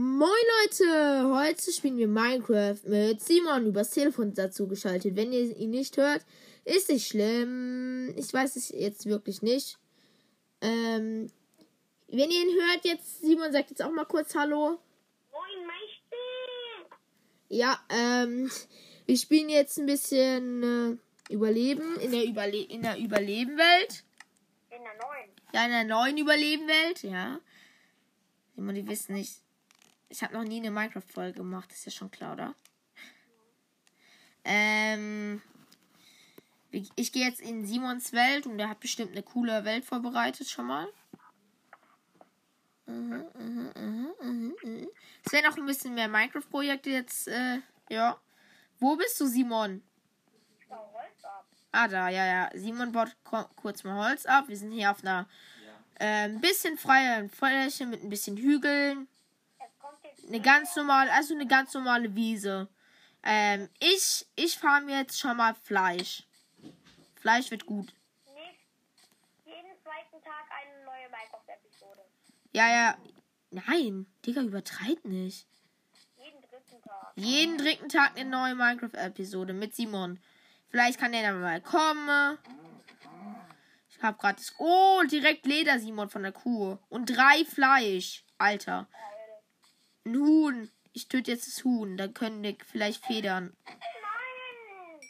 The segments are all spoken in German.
Moin Leute, heute spielen wir Minecraft mit Simon übers Telefon dazu geschaltet. Wenn ihr ihn nicht hört, ist nicht schlimm. Ich weiß es jetzt wirklich nicht. Ähm, wenn ihr ihn hört, jetzt Simon sagt jetzt auch mal kurz Hallo. Moin Meister! Ja, ähm, wir spielen jetzt ein bisschen äh, Überleben in der Überle in der Überlebenwelt. In der neuen. Ja, in der neuen Überlebenwelt, ja. Simon, die wissen nicht. Ich habe noch nie eine Minecraft-Folge gemacht, ist ja schon klar, oder? Ähm. Ich gehe jetzt in Simons Welt und der hat bestimmt eine coole Welt vorbereitet schon mal. Mhm, mhm, mhm, mhm, mhm. Es werden auch ein bisschen mehr Minecraft-Projekte jetzt, äh, ja. Wo bist du, Simon? Ich baue Holz ab. Ah, da, ja, ja. Simon baut kurz mal Holz ab. Wir sind hier auf einer äh, ein bisschen freieren Fläche mit ein bisschen Hügeln. Eine ganz normale, also eine ganz normale Wiese. Ähm, ich, ich farm jetzt schon mal Fleisch. Fleisch wird gut. jeden zweiten Tag eine neue Minecraft-Episode. Ja, ja. Nein, Digga, übertreib nicht. Jeden dritten Tag. Jeden dritten Tag eine neue Minecraft-Episode mit Simon. Vielleicht kann der dann mal kommen. Ich hab gerade das. Oh, direkt Leder, Simon, von der Kuh. Und drei Fleisch. Alter. Ein Huhn. Ich töte jetzt das Huhn. Dann können wir vielleicht federn. Nein!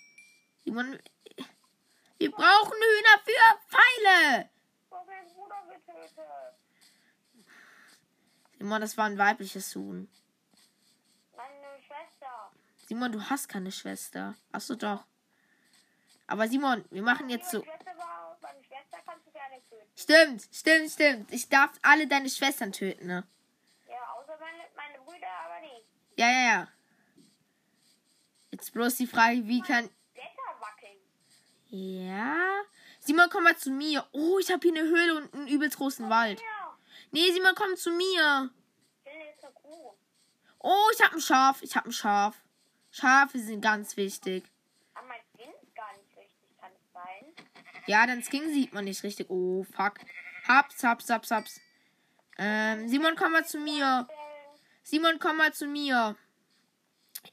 Simon, wir brauchen Hühner für Pfeile. Simon, das war ein weibliches Huhn. Meine Schwester. Simon, du hast keine Schwester. Achso, doch. Aber Simon, wir machen jetzt so. Stimmt, stimmt, stimmt. Ich darf alle deine Schwestern töten, ne? Ja, außer meine, meine Brüder aber nicht. Ja, ja, ja. Jetzt bloß die Frage, wie kann. Ja. Simon, komm mal zu mir. Oh, ich habe hier eine Höhle und einen übelst großen Wald. Ja. Nee, Simon, komm zu mir. Oh, ich habe ein Schaf. Ich habe ein Schaf. Schafe sind ganz wichtig. Aber mein Skin ist gar nicht richtig, kann es sein? Ja, dein Skin sieht man nicht richtig. Oh, fuck. Haps, haps, haps, haps. Ähm, Simon, komm mal zu mir. Simon, komm mal zu mir.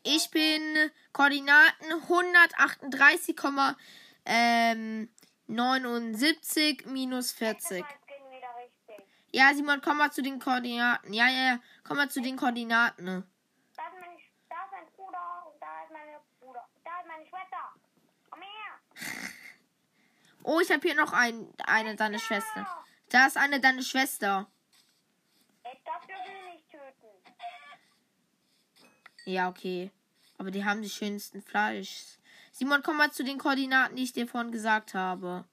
Ich bin Koordinaten 138, ähm, 79 minus 40. Mein Skin wieder richtig. Ja, Simon, komm mal zu den Koordinaten. Ja, ja, ja. Komm mal zu den Koordinaten. Da ist, mein, da ist mein Bruder und da ist meine Bruder. Da ist meine Schwester. Komm her. Oh, ich habe hier noch ein, eine deine Schwester. Da ist eine deine Schwester. Ey, das dürfen wir nicht töten. Ja, okay. Aber die haben die schönsten Fleisch. Simon, komm mal zu den Koordinaten, die ich dir vorhin gesagt habe.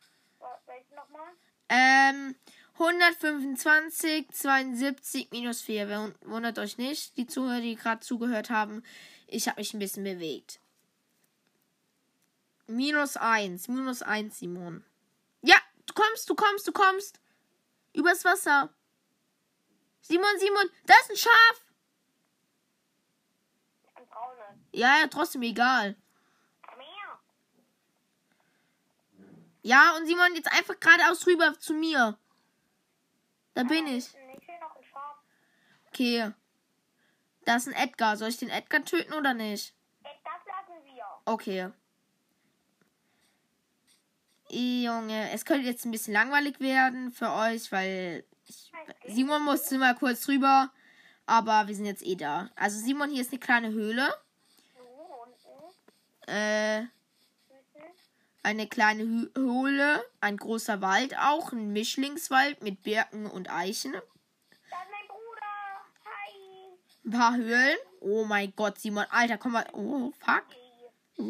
Welche nochmal? Ähm, 125, 72 minus 4. Wer wun- Wundert euch nicht, die Zuhörer, die gerade zugehört haben. Ich habe mich ein bisschen bewegt. Minus 1. Minus 1, Simon. Ja, du kommst, du kommst, du kommst. Übers Wasser. Simon, Simon, da ist ein Schaf. Ein braunes. Ja, ja, trotzdem egal. Ja, und Simon, jetzt einfach geradeaus rüber zu mir. Da bin ich. Okay. Da ist ein Edgar. Soll ich den Edgar töten oder nicht? Ey, das lassen wir. Okay. Junge, es könnte jetzt ein bisschen langweilig werden für euch, weil ich, Simon musste mal kurz rüber. Aber wir sind jetzt eh da. Also Simon, hier ist eine kleine Höhle. Äh, eine kleine Höhle. Ein großer Wald auch. Ein Mischlingswald mit Birken und Eichen. Ein paar Höhlen. Oh mein Gott, Simon. Alter, komm mal. Oh, fuck. Und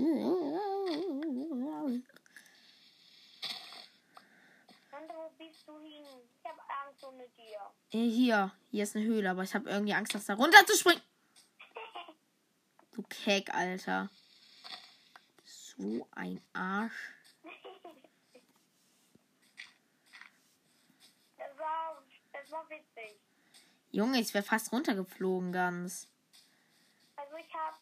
wo bist du hin? Ich hab Angst ohne dir. Äh, Hier, hier ist eine Höhle, aber ich habe irgendwie Angst, dass da runterzuspringen. Du Keck, Alter. So ein Arsch. Das war, das war witzig. Junge, ich wäre fast runtergeflogen ganz. Also ich hab,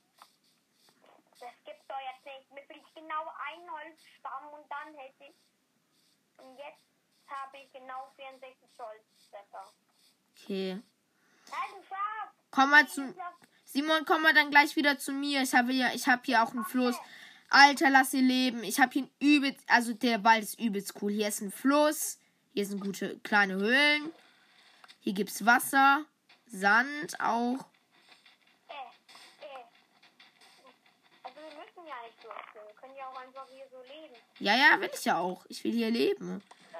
das gibt's doch jetzt nicht. Mir fehlt genau ein Holzstamm und dann hätte ich, und jetzt habe ich genau 64 Holzblätter. Okay. Komm mal zu. Simon, komm mal dann gleich wieder zu mir. Ich habe ja, ich habe hier auch einen Fluss. Alter, lass sie leben. Ich habe hier einen übelst, also der Wald ist übelst cool. Hier ist ein Fluss. Hier sind gute kleine Höhlen. Hier gibt's Wasser, Sand auch. Äh, äh. Also ja nicht so essen. Wir können ja auch einfach hier so leben. Ja, ja, will ich ja auch. Ich will hier leben. Äh,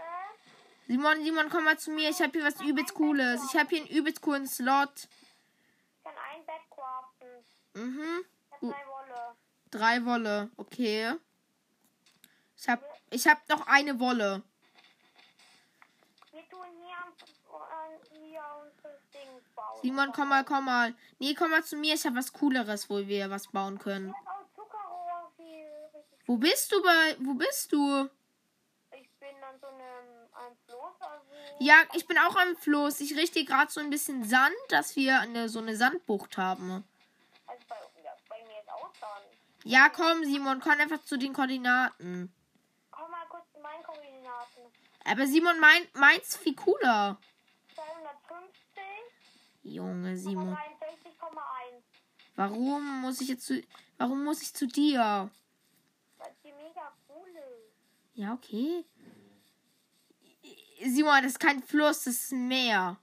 Simon, Simon, komm mal zu mir. Ich habe hier was übelst cooles. Ich habe hier einen übelst coolen Slot. ich kann ein Bett craften. Mhm. Ich hab drei Wolle. Drei Wolle. Okay. Ich hab, ich hab noch eine Wolle. Wir tun hier, hier unser Ding bauen. Simon, komm mal, komm mal. Nee, komm mal zu mir. Ich habe was Cooleres, wo wir was bauen können. Hab. Wo bist du bei, wo bist du? Ich bin an so einem, einem Floß, also. Ja, ich bin auch am Fluss. Ich richte gerade so ein bisschen Sand, dass wir eine, so eine Sandbucht haben. Also bei, ja, bei mir ist auch Sand. Ja, komm, Simon, komm einfach zu den Koordinaten. Komm mal kurz zu meinen Koordinaten. Aber Simon, mein, meins viel cooler. 250, Junge, Simon. 63,1. Warum muss ich jetzt zu, warum muss ich zu dir? Weil die mega cool ist. Ja, okay. Simon, das ist kein Fluss, das ist ein Meer.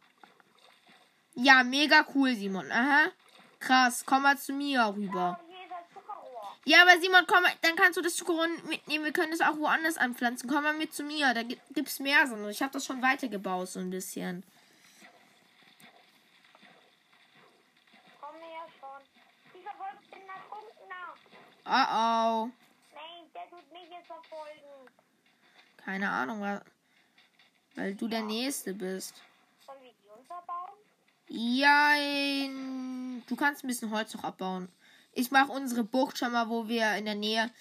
Ja, mega cool, Simon. Aha. Krass, komm mal zu mir rüber. Und hier ist das Zuckerrohr. Ja, aber Simon, komm dann kannst du das Zuckerrohr mitnehmen. Wir können es auch woanders anpflanzen. Komm mal mit zu mir, da gi- gibt's mehr so. Ich habe das schon weitergebaut, so ein bisschen. Komm her schon. Die verfolgt den Ertrunkener. Oh oh. Nein, der tut mich jetzt verfolgen. Keine Ahnung, wa- weil du der Nächste bist. Sollen wir die unterbauen? Ja, du kannst ein bisschen Holz noch abbauen. Ich mache unsere Bucht schon mal, wo wir in der Nähe.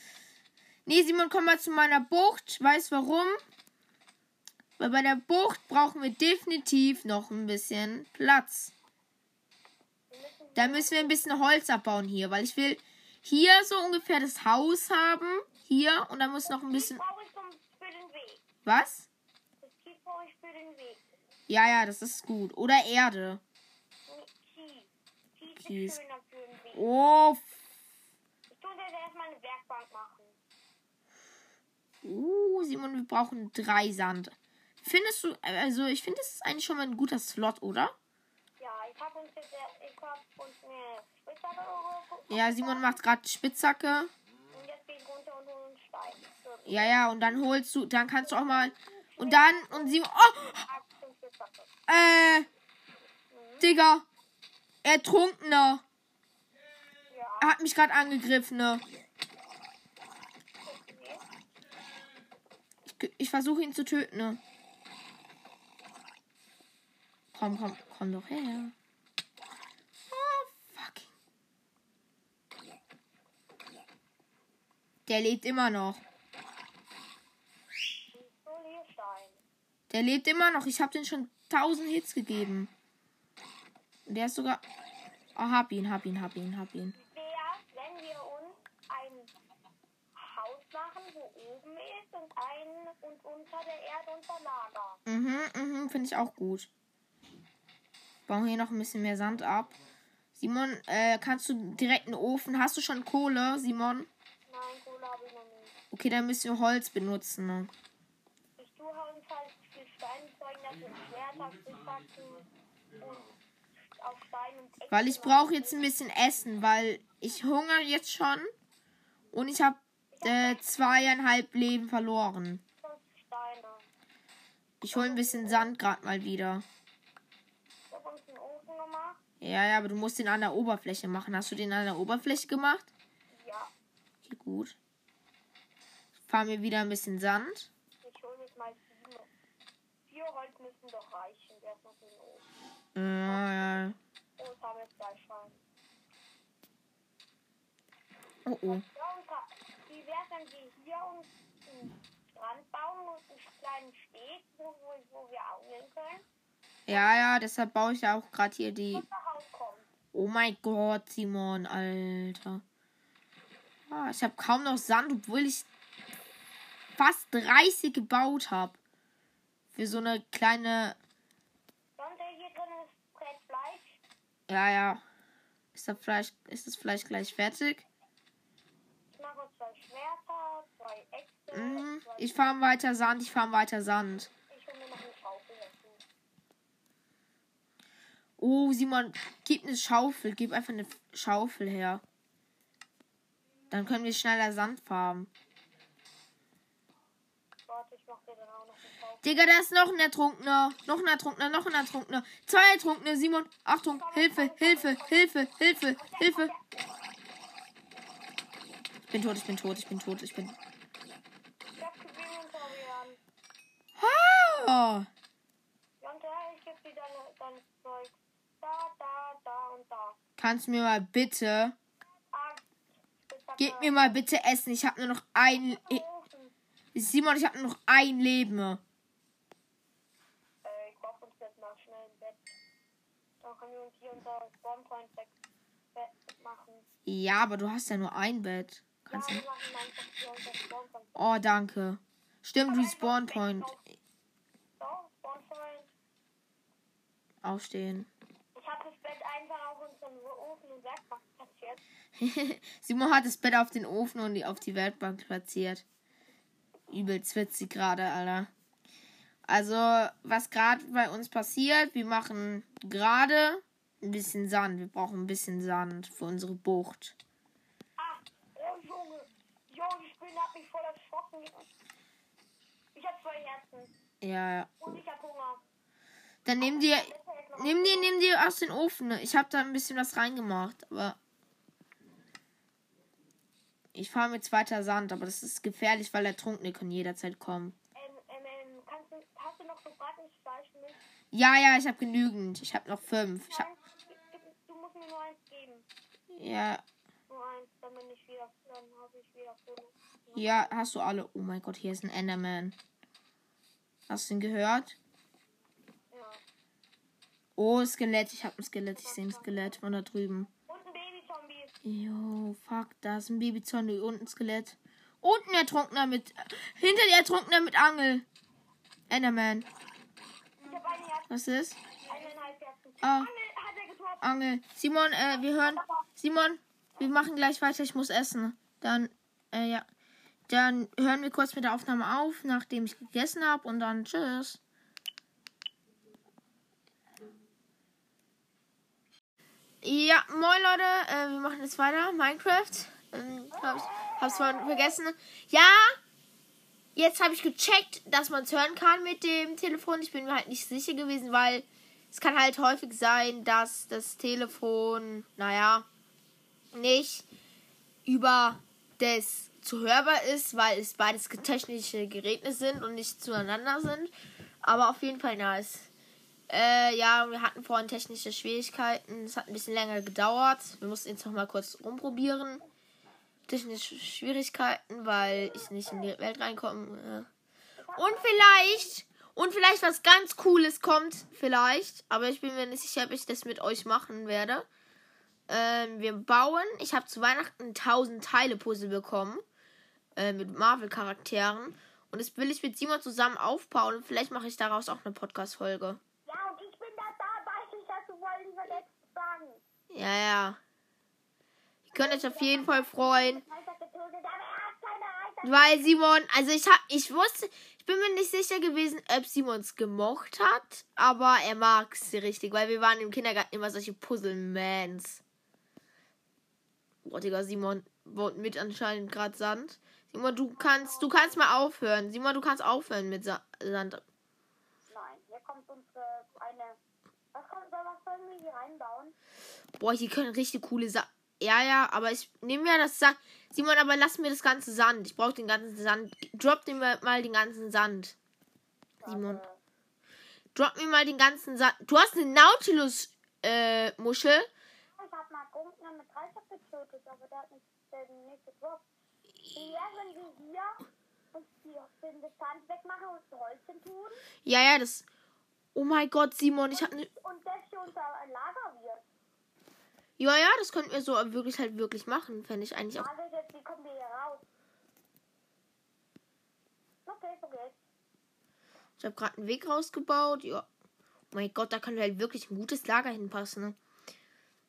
Nee, Simon, komm mal zu meiner Bucht. Weißt warum? Weil bei der Bucht brauchen wir definitiv noch ein bisschen Platz. Da müssen wir ein bisschen Holz abbauen hier, weil ich will hier so ungefähr das Haus haben. Hier und dann muss noch ein bisschen. Was? Ja, ja, das ist gut. Oder Erde. Kies. Oh. Ich tue jetzt erstmal eine Werkbank machen. Uh, Simon, wir brauchen drei Sand. Findest du, also ich finde, es ist eigentlich schon mal ein guter Slot, oder? Ja, ich habe uns jetzt, ich habe uns eine Spitzhacke. Ja, Simon macht gerade Spitzhacke. Und jetzt ich runter und hole einen Stein. So, Ja, ja, und dann holst du, dann kannst du auch mal. Und dann, und Simon. Oh! Äh. Digga. Ertrunkener. Er hat mich gerade angegriffen, ne? Ich, ich versuche ihn zu töten, ne? Komm, komm, komm doch her. Oh, fucking. Der lebt immer noch. Der lebt immer noch. Ich habe den schon 1000 Hits gegeben. Der ist sogar. Oh, hab ihn, hab ihn, hab ihn, hab ihn. Wäre, wenn wir uns ein Haus machen, wo oben ist und ein und unter der Erde unter Lager. Mhm, mhm, finde ich auch gut. Bauen hier noch ein bisschen mehr Sand ab. Simon, äh, kannst du direkt einen Ofen? Hast du schon Kohle, Simon? Nein, Kohle habe ich noch nicht. Okay, dann müssen wir Holz benutzen. Ne? Ich tue uns halt viel Stein zeigen, dass ein Schwert auf Stein und Weil ich brauche jetzt ein bisschen Essen, weil ich hungere jetzt schon. Und ich habe äh, zweieinhalb Leben verloren. Ich hole ein bisschen Sand gerade mal wieder. Ja, ja, aber du musst den an der Oberfläche machen. Hast du den an der Oberfläche gemacht? Ja, Okay, gut. Ich fahre mir wieder ein bisschen Sand. ich hole jetzt mal sieben. Vier Holz müssen doch reichen. Der ist noch für den Ofen. Ja, ja. Oh, jetzt haben wir jetzt zwei Schweine. Oh, oh. Und wenn wir hier uns einen Strand bauen und einen kleinen Steg, wo, wo, wir angeln können? Ja, ja, deshalb baue ich ja auch gerade hier die. Oh mein Gott, Simon, Alter. Ah, ich habe kaum noch Sand, obwohl ich fast 30 gebaut habe. Für so eine kleine. Fleisch. Ja, ja. Ist das Fleisch, ist das Fleisch gleich fertig? Ich mache zwei Schwerter, zwei Äxte. Mhm. Ich farm weiter Sand, ich farm weiter Sand. Oh, Simon, gib eine Schaufel. Gib einfach eine Schaufel her. Dann können wir schneller Sand farmen. Digga, da ist noch ein Ertrunkener. Noch ein Ertrunkener, noch ein Ertrunkener. Zwei Ertrunkene, Simon. Achtung, Hilfe, Hilfe, Hilfe, Hilfe, Hilfe. Ich bin tot, ich bin tot, ich bin tot, ich bin. Ich hab gesehen unter Jan. Ah! Jonte, ich geb dir deine, dein Zeug. Da, da, da und da. Kannst du mir mal bitte. Gib mir mal bitte Essen. Ich habe nur noch ein. Ofen. Simon, ich habe nur noch ein Leben. Äh, ich brauch uns jetzt mal schnell ein Bett. Dann können wir uns hier unser Spawnpoint Bett machen. Ja, aber du hast ja nur ein Bett. Kannst ja, du. Oh, danke. Stimmt, Respawn Point. So, Spawnpoint. Aufstehen. Ich habe das Bett einfach auf unseren Ofen und Werkbank platziert. Simon hat das Bett auf den Ofen und die auf die Werkbank platziert. Übelst witzig gerade, Alter. Also, was gerade bei uns passiert, wir machen gerade ein bisschen Sand. Wir brauchen ein bisschen Sand für unsere Bucht. Ah, oh Junge. Junge, die Spinne hat mich voll erschrocken. Ich habe zwei Herzen. Ja, ja. Und ich habe Hunger. Dann nimm dir, nimm dir, nimm dir aus dem Ofen. Ich habe da ein bisschen was reingemacht, aber ich fahre mit weiter Sand, aber das ist gefährlich, weil Ertrunkene können jederzeit kommen. Ähm, ähm, ähm, kannst du, hast du noch gebratenes Fleisch für mich? Ja, ja, ich habe genügend. Ich habe noch fünf. Ich hab, du musst mir nur eins geben. ja, Nur eins, dann bin ich wieder, dann habe ich wieder genug. ja, hast du alle. Oh mein Gott, hier ist ein Enderman. Hast du ihn gehört? Oh, Skelett. Ich habe ein Skelett. Ich sehe ein Skelett von da drüben. Und ein Baby-Zombie. Jo, fuck, da ist ein Babyzombie und ein Skelett. Und ein Ertrunkener mit. Hinter der Ertrunkener mit Angel. Enderman. Was ist? Ah. Angel. Simon, äh, wir hören. Simon, wir machen gleich weiter. Ich muss essen. Dann, äh, ja. Dann hören wir kurz mit der Aufnahme auf, nachdem ich gegessen habe. Und dann tschüss. Ja, moin Leute. Äh, wir machen jetzt weiter. Minecraft. Ähm, hab's, hab's vorhin vergessen. Ja, jetzt habe ich gecheckt, dass man es hören kann mit dem Telefon. Ich bin mir halt nicht sicher gewesen, weil es kann halt häufig sein, dass das Telefon, naja, nicht über das zu hörbar ist, weil es beides technische Geräte sind und nicht zueinander sind. Aber auf jeden Fall nice. Äh, ja, wir hatten vorhin technische Schwierigkeiten. Es hat ein bisschen länger gedauert. Wir mussten jetzt noch mal kurz rumprobieren. Technische Schwierigkeiten, weil ich nicht in die Welt reinkomme. Und vielleicht, und vielleicht was ganz Cooles kommt, vielleicht. Aber ich bin mir nicht sicher, ob ich das mit euch machen werde. Ähm, wir bauen. Ich habe zu Weihnachten 1000 Teile Puzzle bekommen. Äh, mit Marvel-Charakteren. Und das will ich mit Simon zusammen aufbauen. Und vielleicht mache ich daraus auch eine Podcast-Folge. Ja, und ich bin da dabei. Ich hatte wohl verletzt sagen. Ja, ja. Ihr könnt euch auf jeden Fall freuen. Weil Simon, also ich hab, ich wusste, ich bin mir nicht sicher gewesen, ob Simons gemocht hat, aber er mag sie richtig, weil wir waren im Kindergarten immer solche Puzzle-Mans. Boah, Digga, Simon baut mit anscheinend gerade Sand. Simon, du kannst, du kannst mal aufhören. Simon, du kannst aufhören mit Sa Sand. Nein, hier kommt unsere eine. Was wir hier reinbauen? Boah, hier können richtig coole Sachen. Ja, ja, aber ich nehme ja das Sand. Simon, aber lass mir das ganze Sand. Ich brauche den ganzen Sand. Drop dir mal den ganzen Sand. Simon. Drop mir mal den ganzen Sand. Du hast eine Nautilus äh, Muschel. Ich hab mal Gunkner mit Dreisatz getötet, aber der hat nicht, der nicht gedroppt. Ja, wenn wir hier uns die, den Bestand wegmachen und das Holzchen tun Ja, ja, das. Oh mein Gott, Simon, ich habe ne. und das hier unser Lager wird. Ja, ja, das könnten wir so wirklich halt wirklich machen. Fände ich eigentlich auch. Jetzt, wie kommen wir hier raus? Okay, geht's. Ich habe gerade einen Weg rausgebaut. Ja. Oh mein Gott, da könnte halt wirklich ein gutes Lager hinpassen. Ne?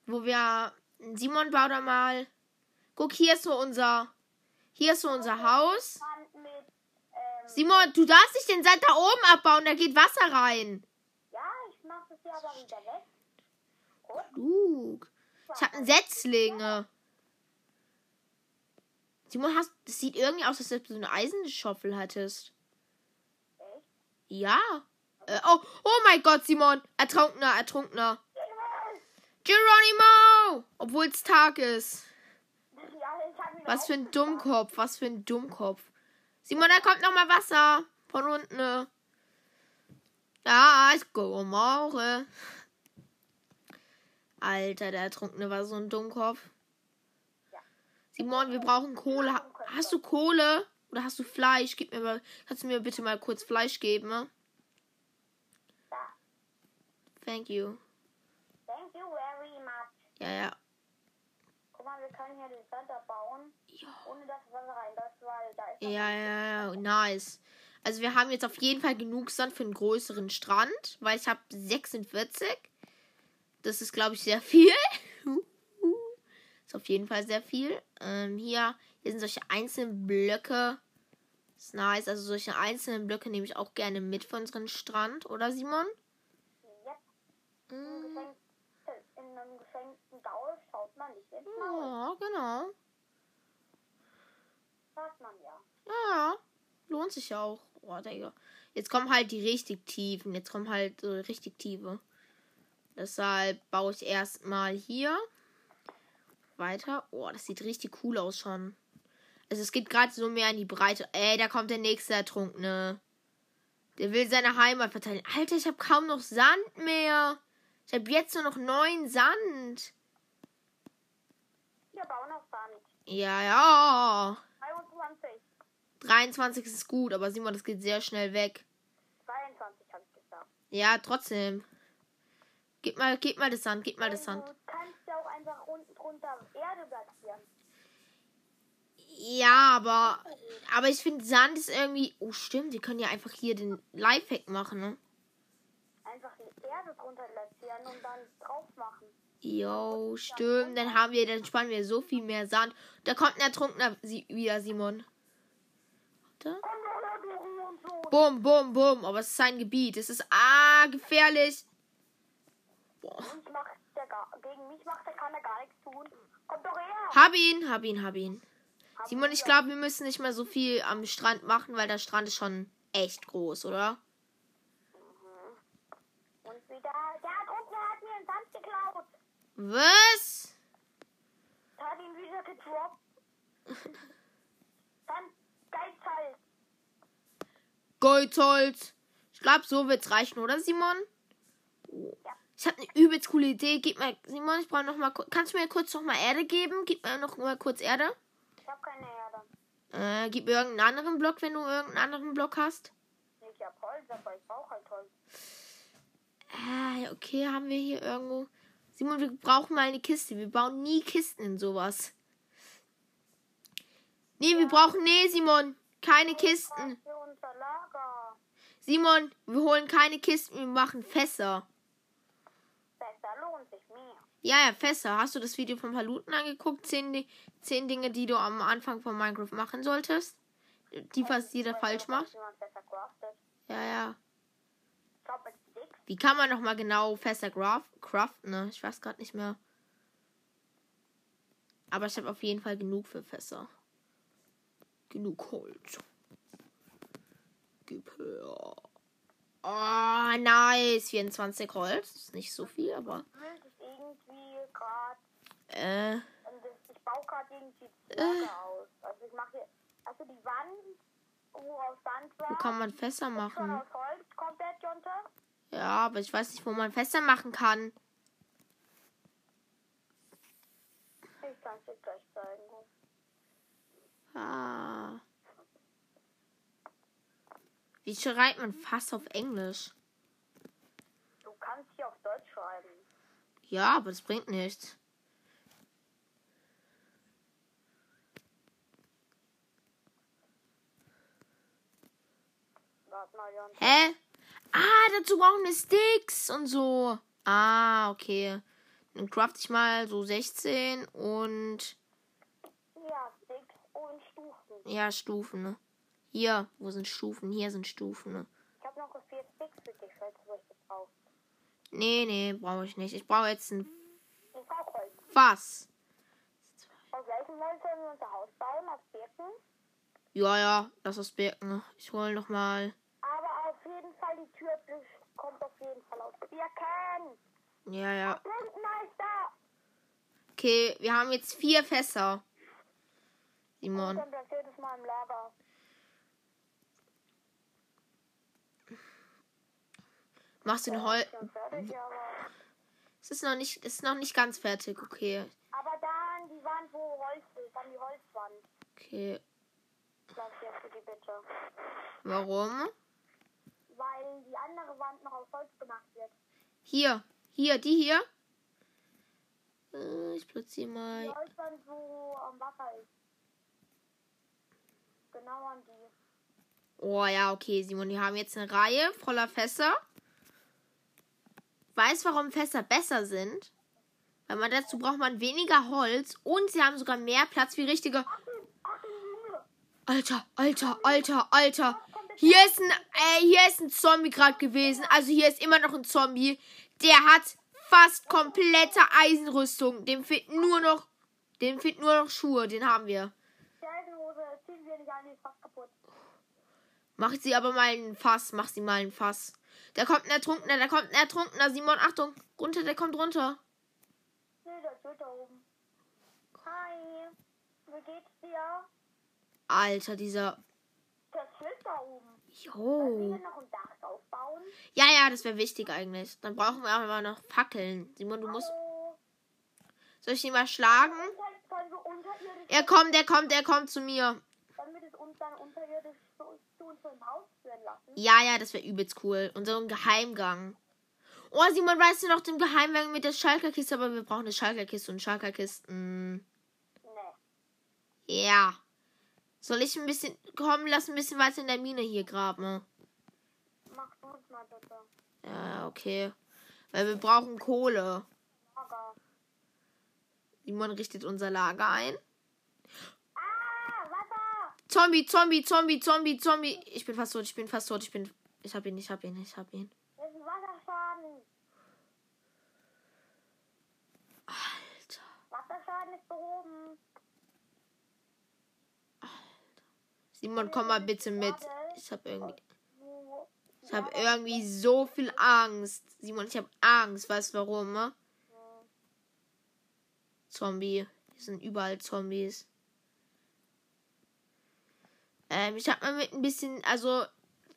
wo wir. Simon, bau da mal. Guck, hier ist so unser. Hier ist so unser Haus. Ähm, Simon, du darfst nicht den Sand da oben abbauen, da geht Wasser rein. Ja, ich hab Setzlinge. Simon, hast, das sieht irgendwie aus, als ob du eine Eisenschaufel hattest. Ja. Äh, oh, oh mein Gott, Simon. Ertrunkener, ertrunkener. Geronimo! Obwohl es Tag ist. Was für ein. Dummkopf, was für ein Dummkopf. Simon, da kommt noch mal Wasser. Von unten. Ja, ich gucke mal. Alter, der Ertrunkene war so ein Dummkopf. Ja. Simon, wir brauchen Kohle. Ha- Hast du Kohle? Oder hast du Fleisch? Gib mir mal, kannst du mir bitte mal kurz Fleisch geben? Ne? Da. Thank you. Thank you very much. Ja, ja. Guck mal, wir können hier den Center bauen, Ja. ohne dass Wasser reinläuft, weil da ist Ja, ja, ja, nice. Also wir haben jetzt auf jeden Fall genug Sand für einen größeren Strand, weil ich habe 46. Das ist, glaube ich, sehr viel. ist auf jeden Fall sehr viel. Ähm, hier, hier sind solche einzelnen Blöcke. Ist nice. Also solche einzelnen Blöcke nehme ich auch gerne mit für unseren Strand, oder Simon? Mm, geschenkten, in einem geschenkten Gaul schaut man nicht ins Maul. ja, genau. Sagt man ja. Ja, lohnt sich ja auch. Oh, Digga. Jetzt kommen halt die richtig tiefen. Jetzt kommen halt so richtig tiefe. Deshalb baue ich erstmal hier weiter. Oh, das sieht richtig cool aus schon. Also es geht gerade so mehr in die Breite. Ey, da kommt der nächste Ertrunkene. Der will seine Heimat verteidigen. Alter, ich habe kaum noch Sand mehr. Ich habe jetzt nur noch neun Sand. Wir bauen auf Sand. Ja, ja. 23. 23 ist gut, aber Simon, das geht sehr schnell weg. 22 habe ich gesagt. Ja, trotzdem. Gib mal, gib mal das Sand, gib mal das Sand. Du kannst ja auch einfach unten drunter Erde platzieren. Ja, aber, aber ich finde Sand ist irgendwie. Oh, stimmt, wir können ja einfach hier den Lifehack machen, ne? Einfach die Erde drunter platzieren und dann drauf machen. Jo, stimmt. Dann haben wir, dann spannen wir so viel mehr Sand. Da kommt ein Ertrunkener wieder, Simon. Warte. Bum, bum, bum. Aber es ist sein Gebiet. Es ist ah gefährlich. Boah. Mich macht der gar, gegen mich macht der kann gar nichts tun. Komm doch her. Hab ihn, hab ihn, hab ihn. Simon, ich glaube, wir müssen nicht mehr so viel am Strand machen, weil der Strand ist schon echt groß, oder? Und wieder. Der hat unten hat mir den Sand geklaut. Was? Der hat ihn wieder gedroppt. Dann Goldholz. Ich glaube, so wird's reichen, oder Simon? Ja. Ich habe eine übelst coole Idee. Gib mir, Simon, ich brauche noch mal. Kannst du mir kurz noch mal Erde geben? Gib mir noch mal kurz Erde. Ich hab keine Erde. Äh, gib mir irgendeinen anderen Block, wenn du irgendeinen anderen Block hast. Ich hab Holz, aber ich brauche halt Holz. Äh, okay, haben wir hier irgendwo. Simon, wir brauchen mal eine Kiste. Wir bauen nie Kisten in sowas. Nee, wir brauchen. Nee, Simon. Keine Kisten. Unser Lager. Simon, wir holen keine Kisten, wir machen Fässer. Besser lohnt sich mehr. Ja, ja, Fässer. Hast du das Video von Paluten angeguckt? Zehn, zehn Dinge, die du am Anfang von Minecraft machen solltest? Die fast jeder falsch macht? Ja, ja. Wie kann man nochmal genau Fässer craften? Ne? Ich weiß gerade nicht mehr. Aber ich habe auf jeden Fall genug für Fässer. Genug Holz. Gib her. Oh, nice. 24 Holz. Ist nicht so viel, aber. Äh. Ich baue gerade irgendwie Äh. Aus. Also ich mache hier. Also die Wand, wo aus Sand war. Wo kann man Fässer machen? aus Holz komplett, Jonte. Ja, aber ich weiß nicht, wo man Fässer machen kann. Ich kann es dir gleich zeigen. Ah. Wie schreibt man Fass auf Englisch? Du kannst hier auf Deutsch schreiben. Ja, aber das bringt nichts. Hä? Ah, dazu brauchen wir Sticks und so. Ah, okay. Dann craft ich mal so 16 und Ja, Sticks und Stufen. Ja, Stufen. Ne? Hier, wo sind Stufen? Hier sind Stufen. Ne? Ich habe noch vier Sticks für dich, falls du welche brauchst. Nee, nee, brauche ich nicht. Ich brauche jetzt ein Ich brauche Holz. Fass. Aus welchem Holz sollen wir unser Haus bauen? Aus Birken? Ja, ja, das Birken. Ich hole noch mal. Aber auf jeden Fall, die Tür kommt auf jeden Fall aus Birken. Ja, ja. Okay, wir haben jetzt vier Fässer. Simon. dann platziert es mal im Lager. Machst du den Hol Schon fertig, aber... Es ist noch nicht, es ist noch nicht ganz fertig, okay. Aber da an die Wand, wo Holz ist, an die Holzwand. Okay. Platzierst du die bitte. Warum? Weil die andere Wand noch aus Holz gemacht wird. Hier. Hier, die hier. Äh, Ich platziere Die mal. Holzwand, wo am Wasser ist. Genau an die. Oh ja, okay, Simon. Wir haben jetzt eine Reihe voller Fässer. Weißt warum Fässer besser sind? Weil man dazu braucht man weniger Holz und sie haben sogar mehr Platz wie richtige. Alter, Alter, Alter, Alter. Hier ist ein, äh, hier ist ein Zombie gerade gewesen. Also hier ist immer noch ein Zombie. Der hat fast komplette Eisenrüstung. Dem fehlt nur noch, dem fehlt nur noch Schuhe. Den haben wir. An, die ist fast kaputt. Mach sie aber mal ein Fass. Mach sie mal ein Fass. Da kommt ein Ertrunkener, da kommt ein Ertrunkener. Simon, Achtung. Runter, der kommt runter. Nee, der steht da oben. Hi. Wie geht's dir? Alter, dieser. Der Schild da oben. Jo. Ja, ja, das wäre wichtig eigentlich. Dann brauchen wir aber noch Fackeln. Simon, du musst. Soll ich ihn mal schlagen? Wir unterirdisch... Er kommt, er kommt, er kommt zu mir. Sollen wir das uns dann unterirdisch zu, zu unserem Haus führen lassen? Ja, ja, das wäre übelst cool. Und so ein Geheimgang. Oh, Simon, weißt du noch den Geheimgang mit der Schalkerkiste? Aber wir brauchen eine Schalkerkiste und Schalkerkisten. Nee. Ja. Soll ich ein bisschen. Komm, lass ein bisschen weiter in der Mine hier graben. Mach du uns mal bitte. Ja, okay. Weil wir brauchen Kohle. Lager. Simon richtet unser Lager ein. Zombie, Zombie, Zombie, Zombie, Zombie. Ich bin fast tot, ich bin fast tot, ich bin. Ich hab ihn, ich hab ihn, ich hab ihn. Das ist ein Wasserschaden. Alter. Wasserschaden ist behoben. Simon, komm mal bitte mit. Ich hab irgendwie. Ich habe irgendwie so viel Angst. Simon, ich habe Angst. Weißt du warum? Ne? Zombie. Hier sind überall Zombies. Ähm, ich habe mal mit ein bisschen, also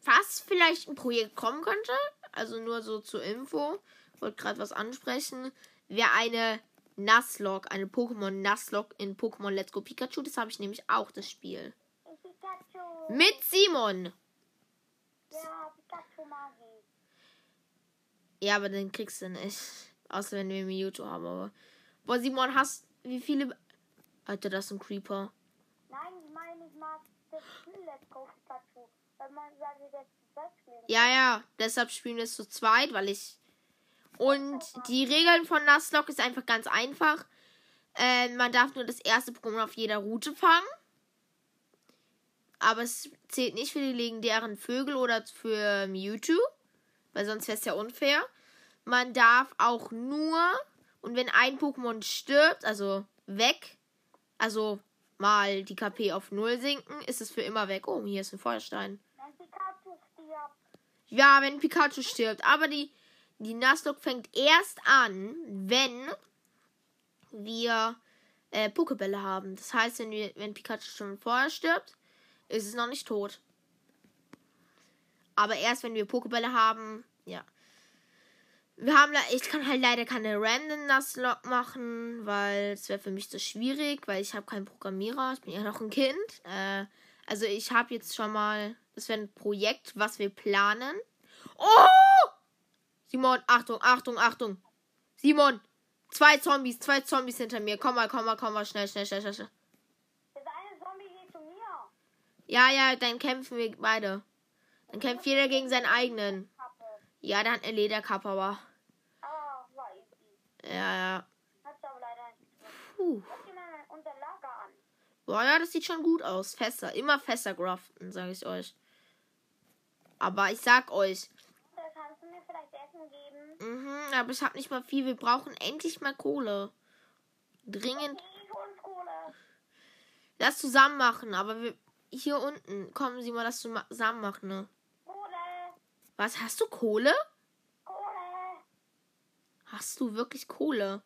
was vielleicht ein Projekt kommen könnte. Also nur so zur Info. Wollte gerade was ansprechen. Wäre eine Nuzlocke, eine Pokémon Nuzlocke in Pokémon Let's Go Pikachu. Das habe ich nämlich auch, das Spiel. Pikachu. Mit Simon. Ja, Pikachu mag ich. Ja, aber den kriegst du nicht. Außer wenn wir Mewtwo haben. Aber. Boah, Simon, hast. Wie viele. Alter, das ist ein Creeper. Ja, ja. Deshalb spielen wir es zu zweit, weil ich. Und die Regeln von Nuzlocke ist einfach ganz einfach. Äh, man darf nur das erste Pokémon auf jeder Route fangen. Aber es zählt nicht für die legendären Vögel oder für Mewtwo. Weil sonst wäre es ja unfair. Man darf auch nur. Und wenn ein Pokémon stirbt, also weg, also mal die KP auf Null sinken, ist es für immer weg. Oh, hier ist ein Feuerstein. Wenn Pikachu stirbt. Ja, wenn Pikachu stirbt. Aber die, die Nuzlocke fängt erst an, wenn wir äh, Pokebälle haben. Das heißt, wenn, wir, wenn Pikachu schon vorher stirbt, ist es noch nicht tot. Aber erst wenn wir Pokebälle haben, ja. Wir haben ich kann halt leider keine Random Nuzlocke machen, weil es wäre für mich so schwierig, weil ich habe keinen Programmierer, ich bin ja noch ein Kind. Äh, also ich habe jetzt schon mal, das wäre ein Projekt, was wir planen. Oh! Simon, Achtung, Achtung, Achtung. Simon, zwei Zombies, zwei Zombies hinter mir. Komm mal, komm mal, komm mal, schnell, schnell, schnell, schnell. schnell. Das eine Zombie geht zu mir. Ja, ja, dann kämpfen wir beide. Dann kämpft jeder gegen seinen eigenen. Ja, der hat eine Lederkappe, aber. Ja, ja. Uh. Guck dir mal unser Lager an. Boah, ja, das sieht schon gut aus. Fässer. Immer Fässer craften, sage ich euch. Aber ich sag euch, Da kannst du mir vielleicht Essen geben. mhm, aber ich hab nicht mal viel. Wir brauchen endlich mal Kohle. Dringend. Lass zusammen machen, aber wir. Hier unten. Kommen Sie mal, das zusammen machen, ne? Kohle. Was, hast du? Kohle. Hast du wirklich Kohle?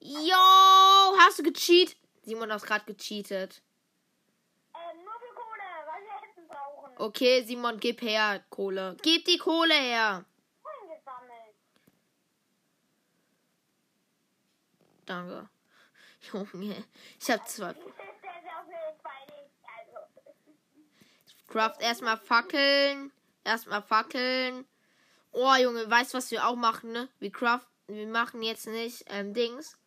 Yo, hast du gecheatet? Simon hat gerade gecheatet. Ähm, nur für Kohle, weil wir Essen brauchen. Okay, Simon, gib her Kohle. Gib die Kohle her. Danke. Junge, ich hab zwei. Jeden Fall nicht. Also. Craft erstmal Fackeln. Erstmal Fackeln. Oh, Junge, weißt du, was wir auch machen, ne? Wir craft, wir machen jetzt nicht ähm, Dings.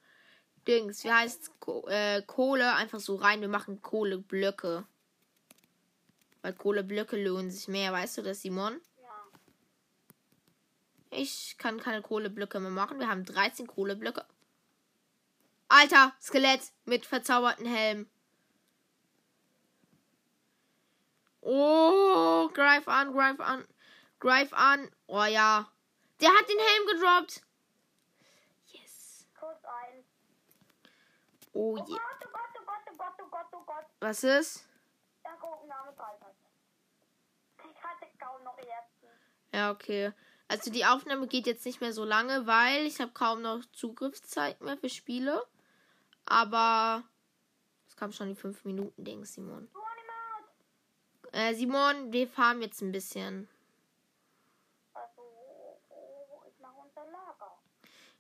Dings, wie heißt Ko äh, Kohle einfach so rein. Wir machen Kohleblöcke. Weil Kohleblöcke lohnen sich mehr, weißt du das, Simon? Ja. Ich kann keine Kohleblöcke mehr machen. Wir haben 13 Kohleblöcke. Alter, Skelett mit verzauberten Helm. Oh, greif an, greif an, greif an. Oh ja. Der hat den Helm gedroppt. Yes. Kurz ein. Oh Oh je. Gott, oh Gott, oh Gott, oh Gott, oh Gott, oh Gott. Was ist? Der Gruppenname Dreifach. Ich hatte kaum noch ersten. Ja, okay. Also die Aufnahme geht jetzt nicht mehr so lange, weil ich habe kaum noch Zugriffszeit mehr für Spiele. Aber es kam schon die 5 Minuten Ding, Simon. Äh, Simon, wir farmen jetzt ein bisschen. Also, oh, ich mache unser Lager.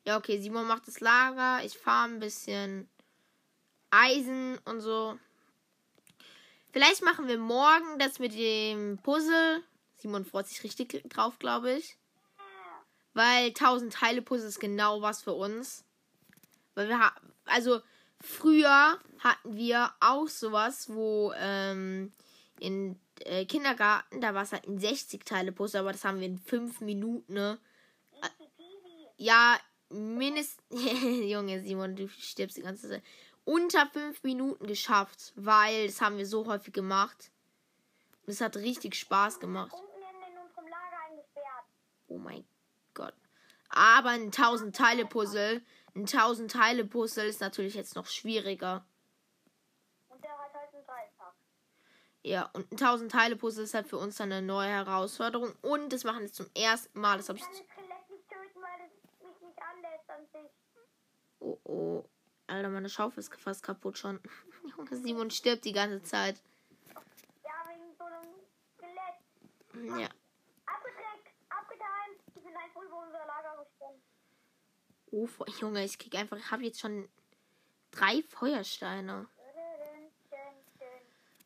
Ja, okay, Simon macht das Lager. Ich farm ein bisschen Eisen und so. Vielleicht machen wir morgen das mit dem Puzzle. Simon freut sich richtig drauf, glaube ich. Weil 1000 Teile Puzzle ist genau was für uns. Weil wir haben, also früher hatten wir auch sowas, wo ähm, in äh, Kindergarten, da war es halt ein 60 Teile Puzzle, aber das haben wir in 5 Minuten, ne? Ja, mindestens. Junge, Simon, du stirbst die ganze Zeit. Unter fünf Minuten geschafft, weil das haben wir so häufig gemacht. Und es hat richtig Spaß gemacht. Oh mein Gott. Aber ein 1000 Teile Puzzle, ein 1000 Teile Puzzle ist natürlich jetzt noch schwieriger. Und der hat halt einen Dreifach. Ja, und ein 1000 Teile Puzzle ist halt für uns dann eine neue Herausforderung. Und das machen wir zum ersten Mal. Das habe Ich ich. kann das Skelett nicht töten, weil es mich nicht anlässt an sich. Oh oh. Alter, meine Schaufel ist fast kaputt schon. Junge, Simon stirbt die ganze Zeit. Ja, wegen so einem Skelett. Ja. Abgedeckt, abgetimt. Ich bin einfach über unser Lager gesprungen. Oh, Junge, ich krieg einfach, ich habe jetzt schon drei Feuersteine.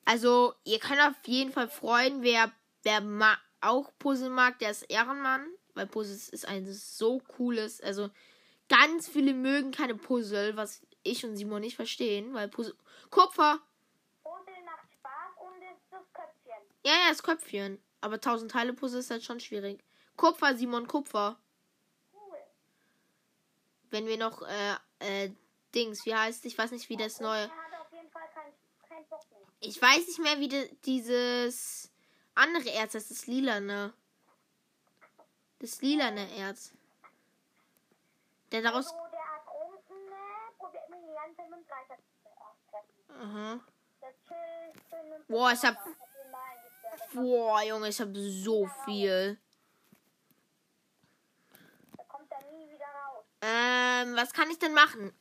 Also, ihr könnt auf jeden Fall freuen, wer, wer ma auch Puzzle mag, der ist Ehrenmann. Weil Puzzle ist ein so cooles, also ganz viele mögen keine Puzzle, was ich und Simon nicht verstehen, weil Puzzle. Kupfer! Puzzle macht Spaß und ist das Köpfchen. Ja, ja, das Köpfchen. Aber 1000 Teile Puzzle ist halt schon schwierig. Kupfer, Simon, Kupfer. Cool. Wenn wir noch, äh, äh, Dings, wie heißt, ich weiß nicht, wie das neue. Hat auf jeden Fall keinen kein mehr. Ich weiß nicht mehr, wie de, dieses andere Erz heißt, das lilane. Das lilane Erz. Der daraus. Also der Ertrunkene probiert mich die ganze Zeit mit dem Dreier zu. Aha. Chillt Boah, ich hab- hab. Boah, Junge, ich habe so viel. Da kommt er nie wieder raus. Ähm, was kann ich denn machen?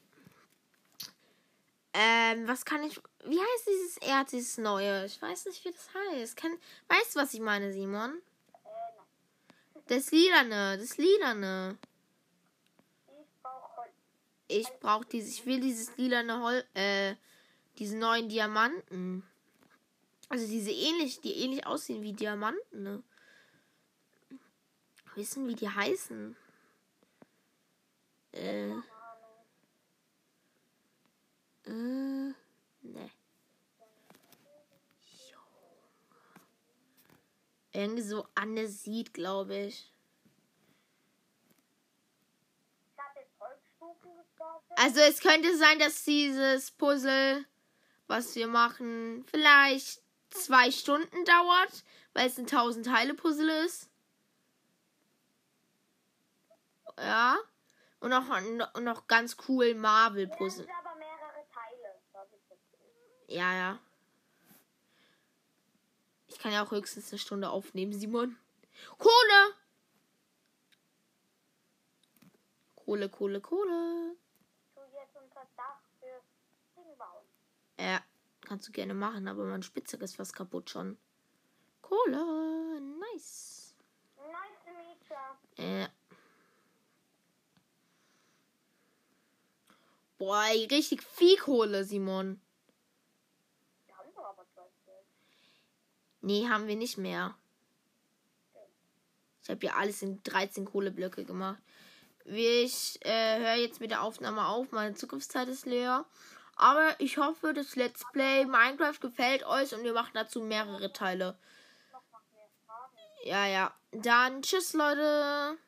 Ähm, was kann ich. Wie heißt dieses Erz, dieses neue? Ich weiß nicht, wie das heißt. Kann, weißt du, was ich meine, Simon? Äh. Das Lilane, das Lilane. Ich brauche dieses, ich will dieses lilane Hol, äh, diese neuen Diamanten. Also diese ähnlich, die ähnlich aussehen wie Diamanten, ne? Wissen, wie die heißen? Äh, äh, ne. Irgendwie so Andesit, glaube ich. Ich habe jetzt Holzstufen gestartet. Also es könnte sein, dass dieses Puzzle, was wir machen, vielleicht zwei Stunden dauert, weil es ein 1000 Teile Puzzle ist. Ja. Und noch, und noch ganz cool Marvel Puzzle. sind aber mehrere Teile. Okay. Ja, ja. Ich kann ja auch höchstens eine Stunde aufnehmen, Simon. Kohle! Kohle, Kohle, Kohle. Tu jetzt unter Dach für Ding bauen. Ja, kannst du gerne machen, aber mein Spitzhack ist fast kaputt schon. Kohle, nice. Nice to meet ya. Ja. Boah, richtig viel Kohle, Simon. Wir haben doch aber zwei Stück. Nee, haben wir nicht mehr. Ich habe ja alles in 13 Kohleblöcke gemacht. Ich äh, höre jetzt mit der Aufnahme auf. Meine Zukunftszeit ist leer. Aber ich hoffe, das Let's Play Minecraft gefällt euch und wir machen dazu mehrere Teile. Ja, ja. Dann tschüss, Leute.